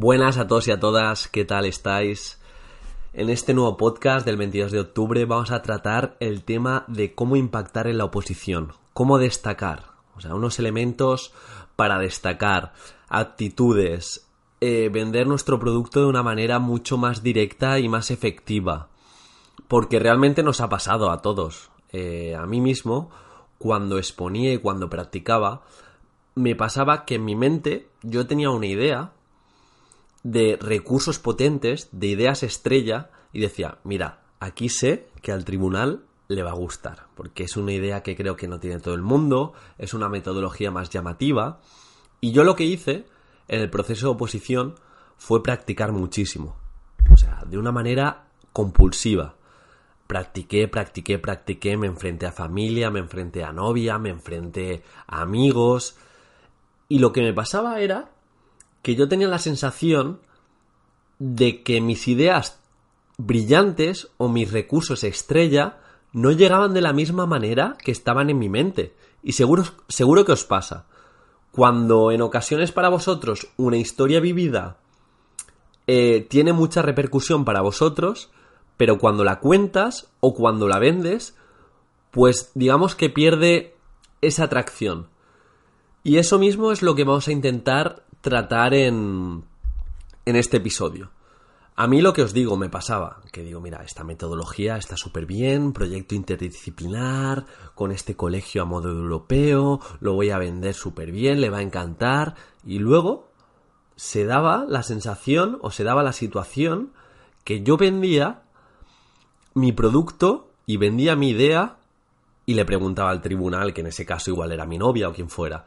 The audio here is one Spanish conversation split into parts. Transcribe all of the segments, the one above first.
Buenas a todos y a todas, ¿qué tal estáis? En este nuevo podcast del 22 de octubre vamos a tratar el tema de cómo impactar en la oposición, cómo destacar, o sea, unos elementos para destacar, actitudes, eh, vender nuestro producto de una manera mucho más directa y más efectiva, porque realmente nos ha pasado a todos. Eh, a mí mismo, cuando exponía y cuando practicaba, me pasaba que en mi mente yo tenía una idea, de recursos potentes, de ideas estrella, y decía, mira, aquí sé que al tribunal le va a gustar, porque es una idea que creo que no tiene todo el mundo, es una metodología más llamativa, y yo lo que hice en el proceso de oposición fue practicar muchísimo, o sea, de una manera compulsiva. Practiqué, practiqué, practiqué, me enfrenté a familia, me enfrenté a novia, me enfrenté a amigos, y lo que me pasaba era que yo tenía la sensación de que mis ideas brillantes o mis recursos estrella no llegaban de la misma manera que estaban en mi mente. Y seguro, seguro que os pasa. Cuando en ocasiones para vosotros una historia vivida eh, tiene mucha repercusión para vosotros, pero cuando la cuentas o cuando la vendes, pues digamos que pierde esa atracción. Y eso mismo es lo que vamos a intentar tratar en, en este episodio. A mí lo que os digo me pasaba, que digo, mira, esta metodología está súper bien, proyecto interdisciplinar, con este colegio a modo europeo, lo voy a vender súper bien, le va a encantar, y luego se daba la sensación o se daba la situación que yo vendía mi producto y vendía mi idea y le preguntaba al tribunal, que en ese caso igual era mi novia o quien fuera,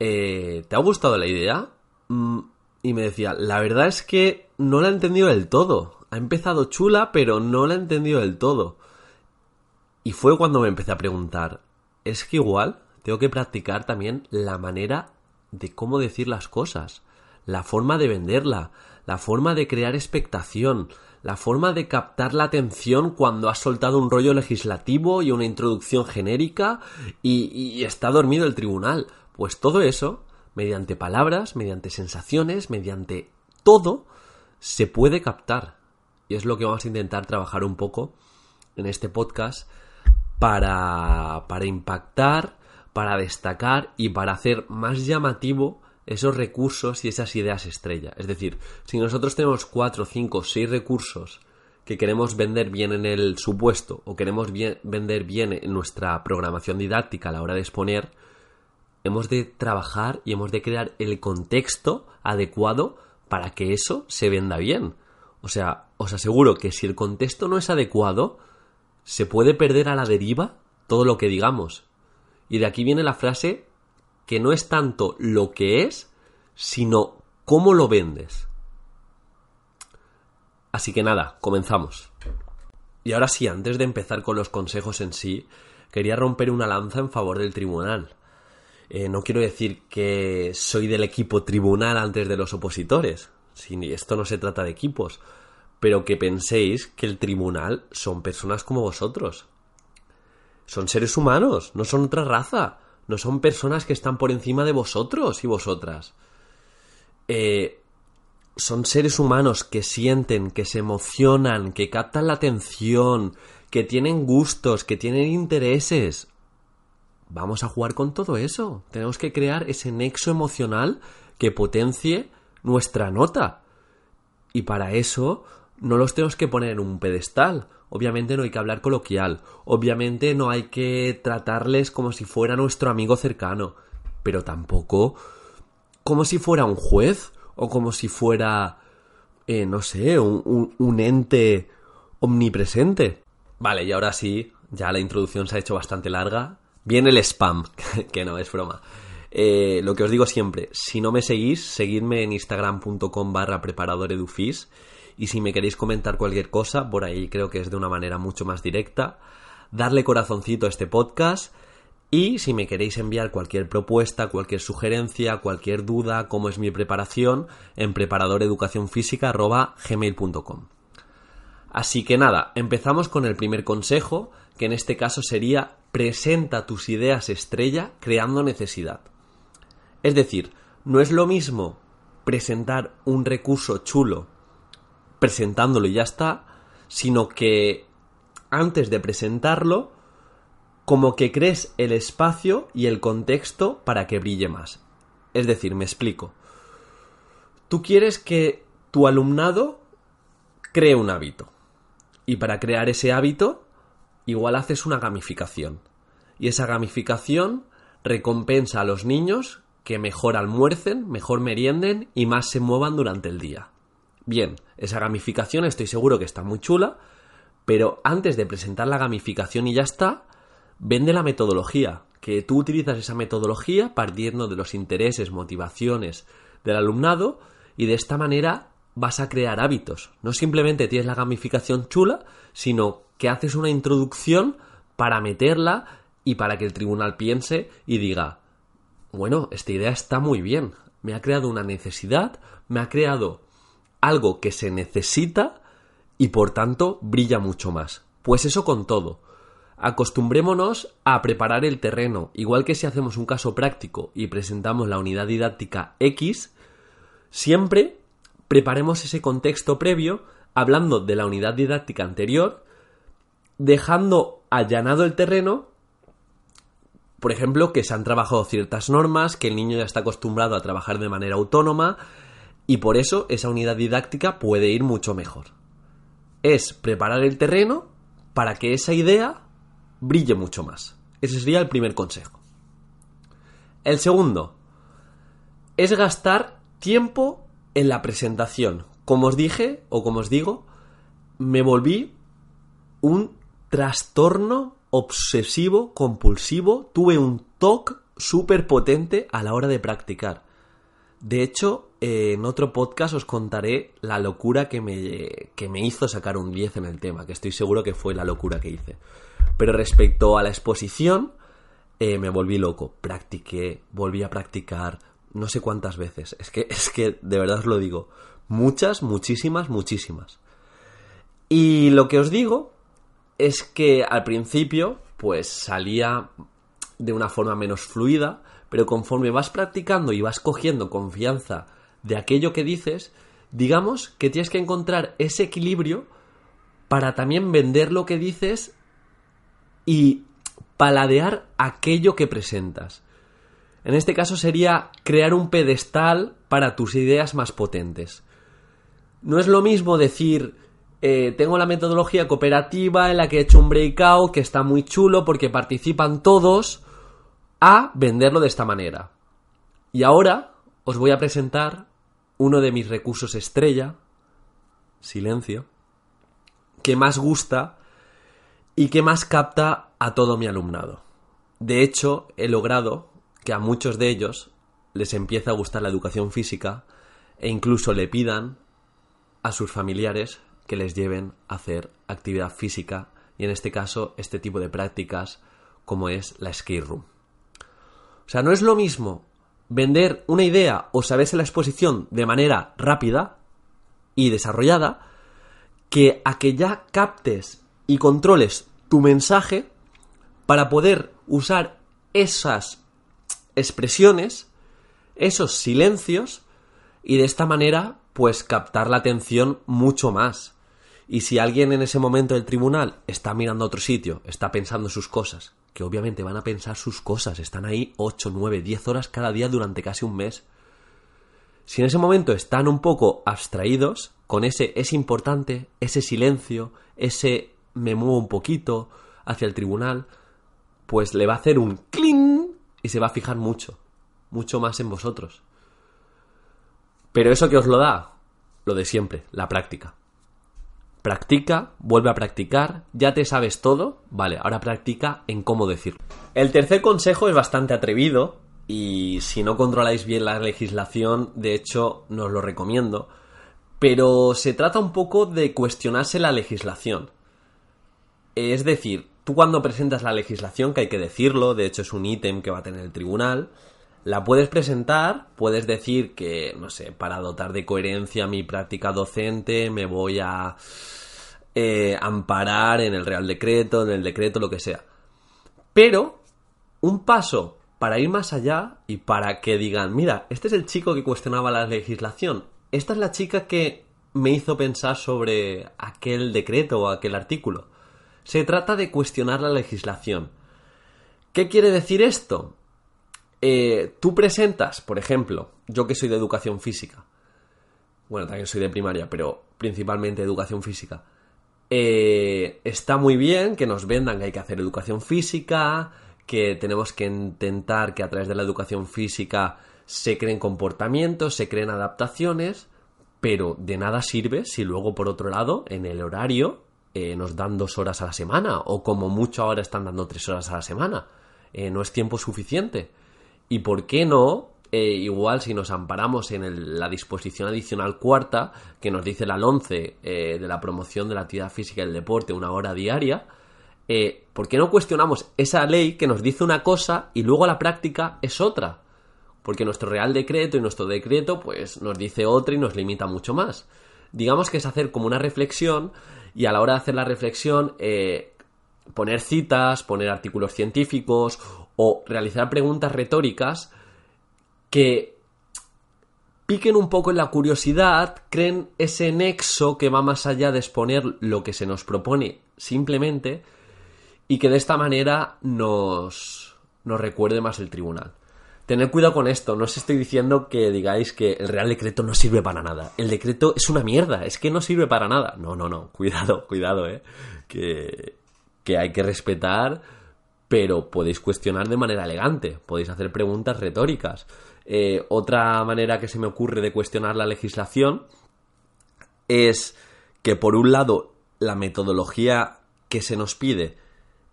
eh, ¿te ha gustado la idea? Mm, y me decía, la verdad es que no la he entendido del todo. Ha empezado chula, pero no la he entendido del todo. Y fue cuando me empecé a preguntar, es que igual tengo que practicar también la manera de cómo decir las cosas, la forma de venderla, la forma de crear expectación, la forma de captar la atención cuando has soltado un rollo legislativo y una introducción genérica y, y está dormido el tribunal. Pues todo eso, mediante palabras, mediante sensaciones, mediante todo, se puede captar. Y es lo que vamos a intentar trabajar un poco en este podcast para, para impactar, para destacar y para hacer más llamativo esos recursos y esas ideas estrella. Es decir, si nosotros tenemos cuatro, cinco, seis recursos que queremos vender bien en el supuesto o queremos vender bien en nuestra programación didáctica a la hora de exponer, hemos de trabajar y hemos de crear el contexto adecuado para que eso se venda bien. O sea, os aseguro que si el contexto no es adecuado, se puede perder a la deriva todo lo que digamos. Y de aquí viene la frase que no es tanto lo que es, sino cómo lo vendes. Así que nada, comenzamos. Y ahora sí, antes de empezar con los consejos en sí, quería romper una lanza en favor del tribunal. Eh, no quiero decir que soy del equipo tribunal antes de los opositores. Si esto no se trata de equipos. Pero que penséis que el tribunal son personas como vosotros. Son seres humanos, no son otra raza. No son personas que están por encima de vosotros y vosotras. Eh, son seres humanos que sienten, que se emocionan, que captan la atención, que tienen gustos, que tienen intereses vamos a jugar con todo eso. Tenemos que crear ese nexo emocional que potencie nuestra nota. Y para eso no los tenemos que poner en un pedestal. Obviamente no hay que hablar coloquial. Obviamente no hay que tratarles como si fuera nuestro amigo cercano. Pero tampoco como si fuera un juez o como si fuera, eh, no sé, un, un ente omnipresente. Vale, y ahora sí, ya la introducción se ha hecho bastante larga. Viene el spam, que no, es broma. Eh, lo que os digo siempre, si no me seguís, seguidme en instagram.com barra preparadoredufis y si me queréis comentar cualquier cosa, por ahí creo que es de una manera mucho más directa, darle corazoncito a este podcast y si me queréis enviar cualquier propuesta, cualquier sugerencia, cualquier duda, cómo es mi preparación, en preparadoreducacionfísica.gmail.com. Así que nada, empezamos con el primer consejo, que en este caso sería presenta tus ideas estrella creando necesidad. Es decir, no es lo mismo presentar un recurso chulo presentándolo y ya está, sino que antes de presentarlo, como que crees el espacio y el contexto para que brille más. Es decir, me explico. Tú quieres que tu alumnado cree un hábito. Y para crear ese hábito, igual haces una gamificación. Y esa gamificación recompensa a los niños que mejor almuercen, mejor merienden y más se muevan durante el día. Bien, esa gamificación estoy seguro que está muy chula, pero antes de presentar la gamificación y ya está, vende la metodología, que tú utilizas esa metodología partiendo de los intereses, motivaciones del alumnado y de esta manera vas a crear hábitos. No simplemente tienes la gamificación chula, sino que haces una introducción para meterla y para que el tribunal piense y diga, bueno, esta idea está muy bien, me ha creado una necesidad, me ha creado algo que se necesita y por tanto brilla mucho más. Pues eso con todo. Acostumbrémonos a preparar el terreno, igual que si hacemos un caso práctico y presentamos la unidad didáctica X, siempre preparemos ese contexto previo hablando de la unidad didáctica anterior, dejando allanado el terreno, por ejemplo, que se han trabajado ciertas normas, que el niño ya está acostumbrado a trabajar de manera autónoma, y por eso esa unidad didáctica puede ir mucho mejor. Es preparar el terreno para que esa idea brille mucho más. Ese sería el primer consejo. El segundo es gastar tiempo en la presentación. Como os dije, o como os digo, me volví un trastorno obsesivo compulsivo. Tuve un TOC súper potente a la hora de practicar. De hecho, en otro podcast os contaré la locura que me, que me hizo sacar un 10 en el tema, que estoy seguro que fue la locura que hice. Pero respecto a la exposición, eh, me volví loco. Practiqué, volví a practicar, no sé cuántas veces. Es que, es que de verdad os lo digo. Muchas, muchísimas, muchísimas. Y lo que os digo es que al principio, pues salía de una forma menos fluida, pero conforme vas practicando y vas cogiendo confianza de aquello que dices, digamos que tienes que encontrar ese equilibrio para también vender lo que dices y paladear aquello que presentas. En este caso sería crear un pedestal para tus ideas más potentes. No es lo mismo decir, eh, tengo la metodología cooperativa en la que he hecho un breakout que está muy chulo porque participan todos, a venderlo de esta manera. Y ahora os voy a presentar uno de mis recursos estrella, silencio, que más gusta y que más capta a todo mi alumnado. De hecho, he logrado que a muchos de ellos les empiece a gustar la educación física e incluso le pidan a sus familiares que les lleven a hacer actividad física y en este caso este tipo de prácticas como es la skate room. O sea, no es lo mismo vender una idea o saberse la exposición de manera rápida y desarrollada que a que ya captes y controles tu mensaje para poder usar esas expresiones, esos silencios y de esta manera pues captar la atención mucho más. Y si alguien en ese momento del tribunal está mirando a otro sitio, está pensando sus cosas, que obviamente van a pensar sus cosas, están ahí 8, 9, 10 horas cada día durante casi un mes. Si en ese momento están un poco abstraídos, con ese es importante, ese silencio, ese me muevo un poquito hacia el tribunal, pues le va a hacer un cling y se va a fijar mucho, mucho más en vosotros. Pero eso que os lo da, lo de siempre, la práctica. Practica, vuelve a practicar, ya te sabes todo, vale, ahora practica en cómo decirlo. El tercer consejo es bastante atrevido y si no controláis bien la legislación, de hecho, no os lo recomiendo. Pero se trata un poco de cuestionarse la legislación. Es decir, tú cuando presentas la legislación, que hay que decirlo, de hecho es un ítem que va a tener el tribunal, la puedes presentar, puedes decir que, no sé, para dotar de coherencia mi práctica docente me voy a eh, amparar en el Real Decreto, en el decreto, lo que sea. Pero, un paso para ir más allá y para que digan, mira, este es el chico que cuestionaba la legislación, esta es la chica que me hizo pensar sobre aquel decreto o aquel artículo. Se trata de cuestionar la legislación. ¿Qué quiere decir esto? Eh, tú presentas, por ejemplo, yo que soy de educación física, bueno, también soy de primaria, pero principalmente educación física, eh, está muy bien que nos vendan que hay que hacer educación física, que tenemos que intentar que a través de la educación física se creen comportamientos, se creen adaptaciones, pero de nada sirve si luego, por otro lado, en el horario eh, nos dan dos horas a la semana, o como mucho ahora están dando tres horas a la semana. Eh, no es tiempo suficiente. ¿Y por qué no? Eh, igual si nos amparamos en la disposición adicional cuarta, que nos dice la 11 de la promoción de la actividad física y el deporte, una hora diaria, ¿por qué no cuestionamos esa ley que nos dice una cosa y luego la práctica es otra? porque nuestro Real Decreto y nuestro decreto pues nos dice otra y nos limita mucho más. Digamos que es hacer como una reflexión y a la hora de hacer la reflexión eh, poner citas, poner artículos científicos o realizar preguntas retóricas que piquen un poco en la curiosidad, creen ese nexo que va más allá de exponer lo que se nos propone simplemente y que de esta manera nos, nos recuerde más el tribunal. Tened cuidado con esto, no os estoy diciendo que digáis que el Real Decreto no sirve para nada. El decreto es una mierda, es que no sirve para nada. No, no, no, cuidado, cuidado, eh. Que, que hay que respetar, pero podéis cuestionar de manera elegante, podéis hacer preguntas retóricas. Eh, otra manera que se me ocurre de cuestionar la legislación es que por un lado la metodología que se nos pide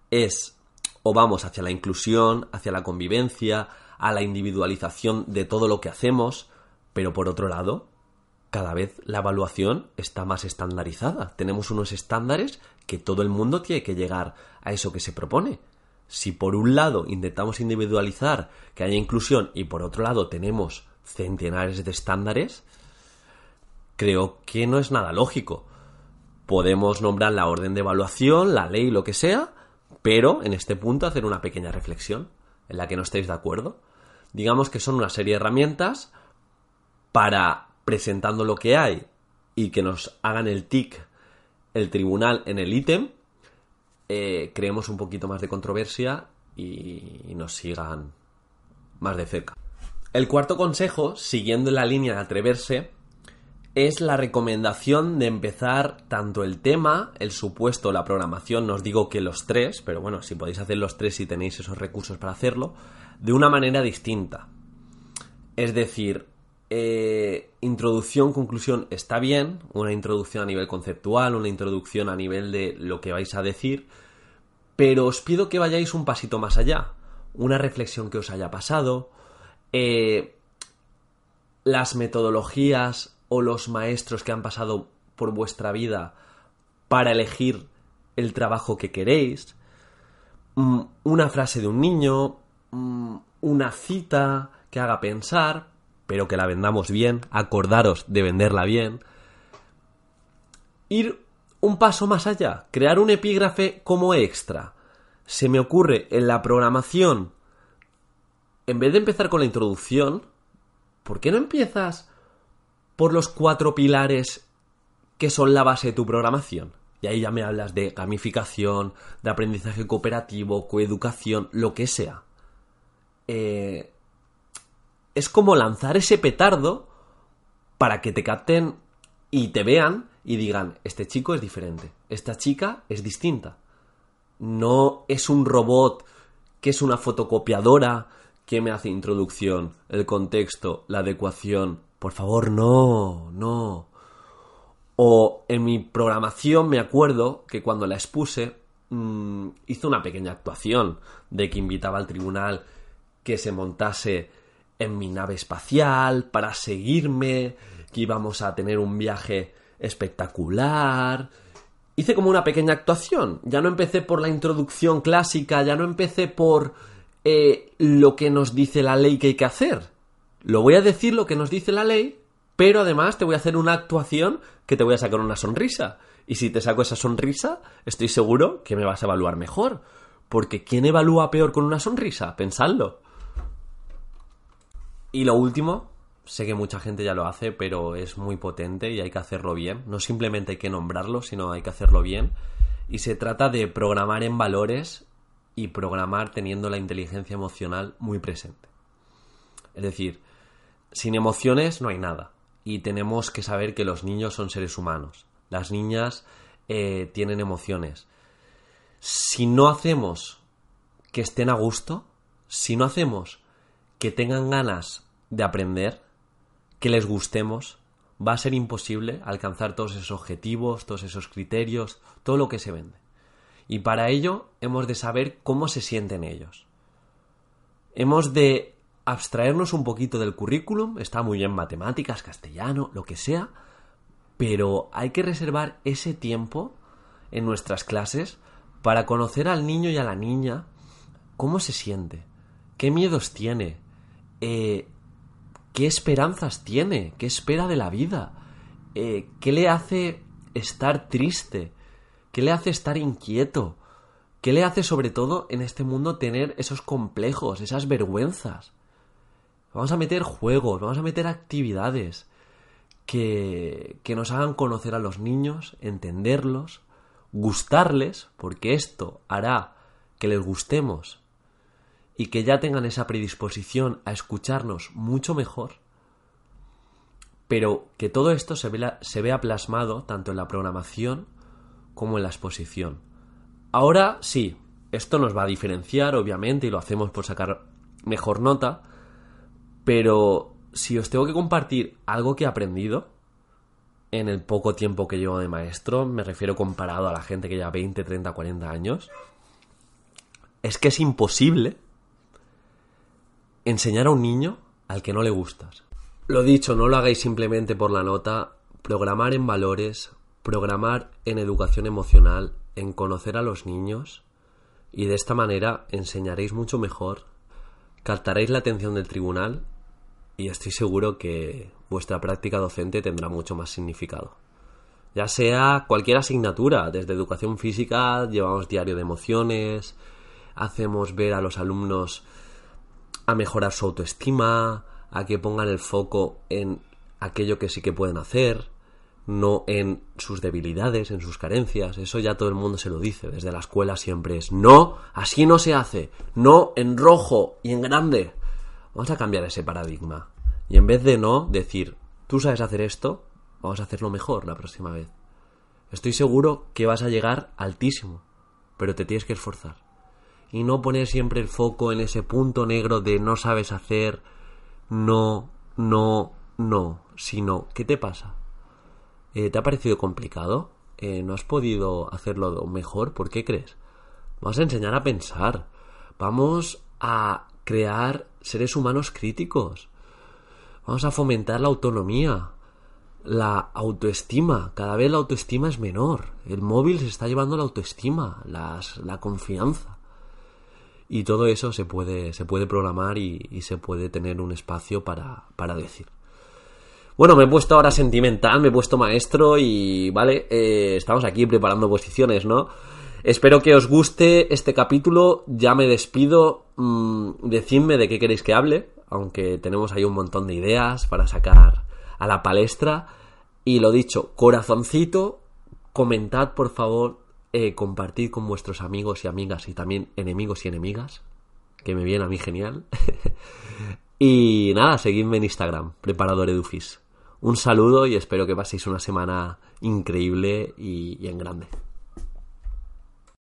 es o vamos hacia la inclusión, hacia la convivencia, a la individualización de todo lo que hacemos, pero por otro lado, cada vez la evaluación está más estandarizada. Tenemos unos estándares que todo el mundo tiene que llegar a eso que se propone. Si por un lado intentamos individualizar que haya inclusión y por otro lado tenemos centenares de estándares, creo que no es nada lógico. Podemos nombrar la orden de evaluación, la ley, lo que sea, pero en este punto hacer una pequeña reflexión en la que no estéis de acuerdo digamos que son una serie de herramientas para presentando lo que hay y que nos hagan el tic el tribunal en el ítem, eh, creemos un poquito más de controversia y, nos sigan más de cerca. El cuarto consejo, siguiendo la línea de atreverse, es la recomendación de empezar tanto el tema, el supuesto, la programación, no os digo que los tres, pero bueno, si podéis hacer los tres y tenéis esos recursos para hacerlo, de una manera distinta. Es decir, eh, introducción, conclusión está bien, una introducción a nivel conceptual, una introducción a nivel de lo que vais a decir, pero os pido que vayáis un pasito más allá, una reflexión que os haya pasado, eh, las metodologías o los maestros que han pasado por vuestra vida para elegir el trabajo que queréis, mm, una frase de un niño, una cita que haga pensar, pero que la vendamos bien, acordaros de venderla bien. Ir un paso más allá, crear un epígrafe como extra. Se me ocurre en la programación, en vez de empezar con la introducción, ¿por qué no empiezas por los cuatro pilares que son la base de tu programación? Y ahí ya me hablas de gamificación, de aprendizaje cooperativo, coeducación, lo que sea. Eh, es como lanzar ese petardo para que te capten y te vean y digan, este chico es diferente, esta chica es distinta. No es un robot que es una fotocopiadora que me hace introducción, el contexto, la adecuación. Por favor, no, no. O en mi programación me acuerdo que cuando la expuse mm, hizo una pequeña actuación de que invitaba al tribunal que se montase en mi nave espacial para seguirme, que íbamos a tener un viaje espectacular. Hice como una pequeña actuación. Ya no empecé por la introducción clásica, ya no empecé por eh, lo que nos dice la ley que hay que hacer. Lo voy a decir lo que nos dice la ley, pero además te voy a hacer una actuación que te voy a sacar una sonrisa. Y si te saco esa sonrisa, estoy seguro que me vas a evaluar mejor. Porque ¿quién evalúa peor con una sonrisa? Pensadlo. Y lo último, sé que mucha gente ya lo hace, pero es muy potente y hay que hacerlo bien. No simplemente hay que nombrarlo, sino hay que hacerlo bien. Y se trata de programar en valores y programar teniendo la inteligencia emocional muy presente. Es decir, sin emociones no hay nada. Y tenemos que saber que los niños son seres humanos. Las niñas eh, tienen emociones. Si no hacemos que estén a gusto, si no hacemos que tengan ganas de aprender, que les gustemos, va a ser imposible alcanzar todos esos objetivos, todos esos criterios, todo lo que se vende. Y para ello hemos de saber cómo se sienten ellos. Hemos de abstraernos un poquito del currículum, está muy bien matemáticas, castellano, lo que sea, pero hay que reservar ese tiempo en nuestras clases para conocer al niño y a la niña cómo se siente, qué miedos tiene, eh, qué esperanzas tiene, qué espera de la vida, eh, qué le hace estar triste, qué le hace estar inquieto, qué le hace sobre todo en este mundo tener esos complejos, esas vergüenzas. Vamos a meter juegos, vamos a meter actividades que, que nos hagan conocer a los niños, entenderlos, gustarles, porque esto hará que les gustemos y que ya tengan esa predisposición a escucharnos mucho mejor, pero que todo esto se vea, plasmado tanto en la programación como en la exposición. Ahora sí, esto nos va a diferenciar, obviamente, y lo hacemos por sacar mejor nota, pero si os tengo que compartir algo que he aprendido en el poco tiempo que llevo de maestro, me refiero comparado a la gente que lleva 20, 30, 40 años, es que es imposible enseñar a un niño al que no le gustas. Lo dicho, no lo hagáis simplemente por la nota, programar en valores, programar en educación emocional, en conocer a los niños, y de esta manera enseñaréis mucho mejor, captaréis la atención del tribunal y estoy seguro que vuestra práctica docente tendrá mucho más significado. Ya sea cualquier asignatura, desde educación física llevamos diario de emociones, hacemos ver a los alumnos a mejorar su autoestima, a que pongan el foco en aquello que sí que pueden hacer, no en sus debilidades, en sus carencias. Eso ya todo el mundo se lo dice. Desde la escuela siempre es no, así no se hace. No en rojo y en grande. Vamos a cambiar ese paradigma. Y en vez de no, decir, tú sabes hacer esto, vamos a hacerlo mejor la próxima vez. Estoy seguro que vas a llegar altísimo, pero te tienes que esforzar y no poner siempre el foco en ese punto negro de no sabes hacer, no, no, no, sino ¿qué te pasa? Eh, ¿Te ha parecido complicado? Eh, ¿No has podido hacerlo mejor? ¿Por qué crees? Vamos a enseñar a pensar. Vamos a crear seres humanos críticos. Vamos a fomentar la autonomía, la autoestima. Cada vez la autoestima es menor. El móvil se está llevando la autoestima, las, la confianza. Y todo eso se puede, se puede programar y, se puede tener un espacio para, para, decir. Bueno, me he puesto ahora sentimental, me he puesto maestro y, vale, eh, estamos aquí preparando posiciones, ¿no? Espero que os guste este capítulo, ya me despido, mmm, decidme de qué queréis que hable, aunque tenemos ahí un montón de ideas para sacar a la palestra. Y lo dicho, corazoncito, comentad por favor eh, compartid con vuestros amigos y amigas y también enemigos y enemigas, que me viene a mí genial. y nada, seguidme en Instagram, preparador edufis. Un saludo y espero que paséis una semana increíble y en grande.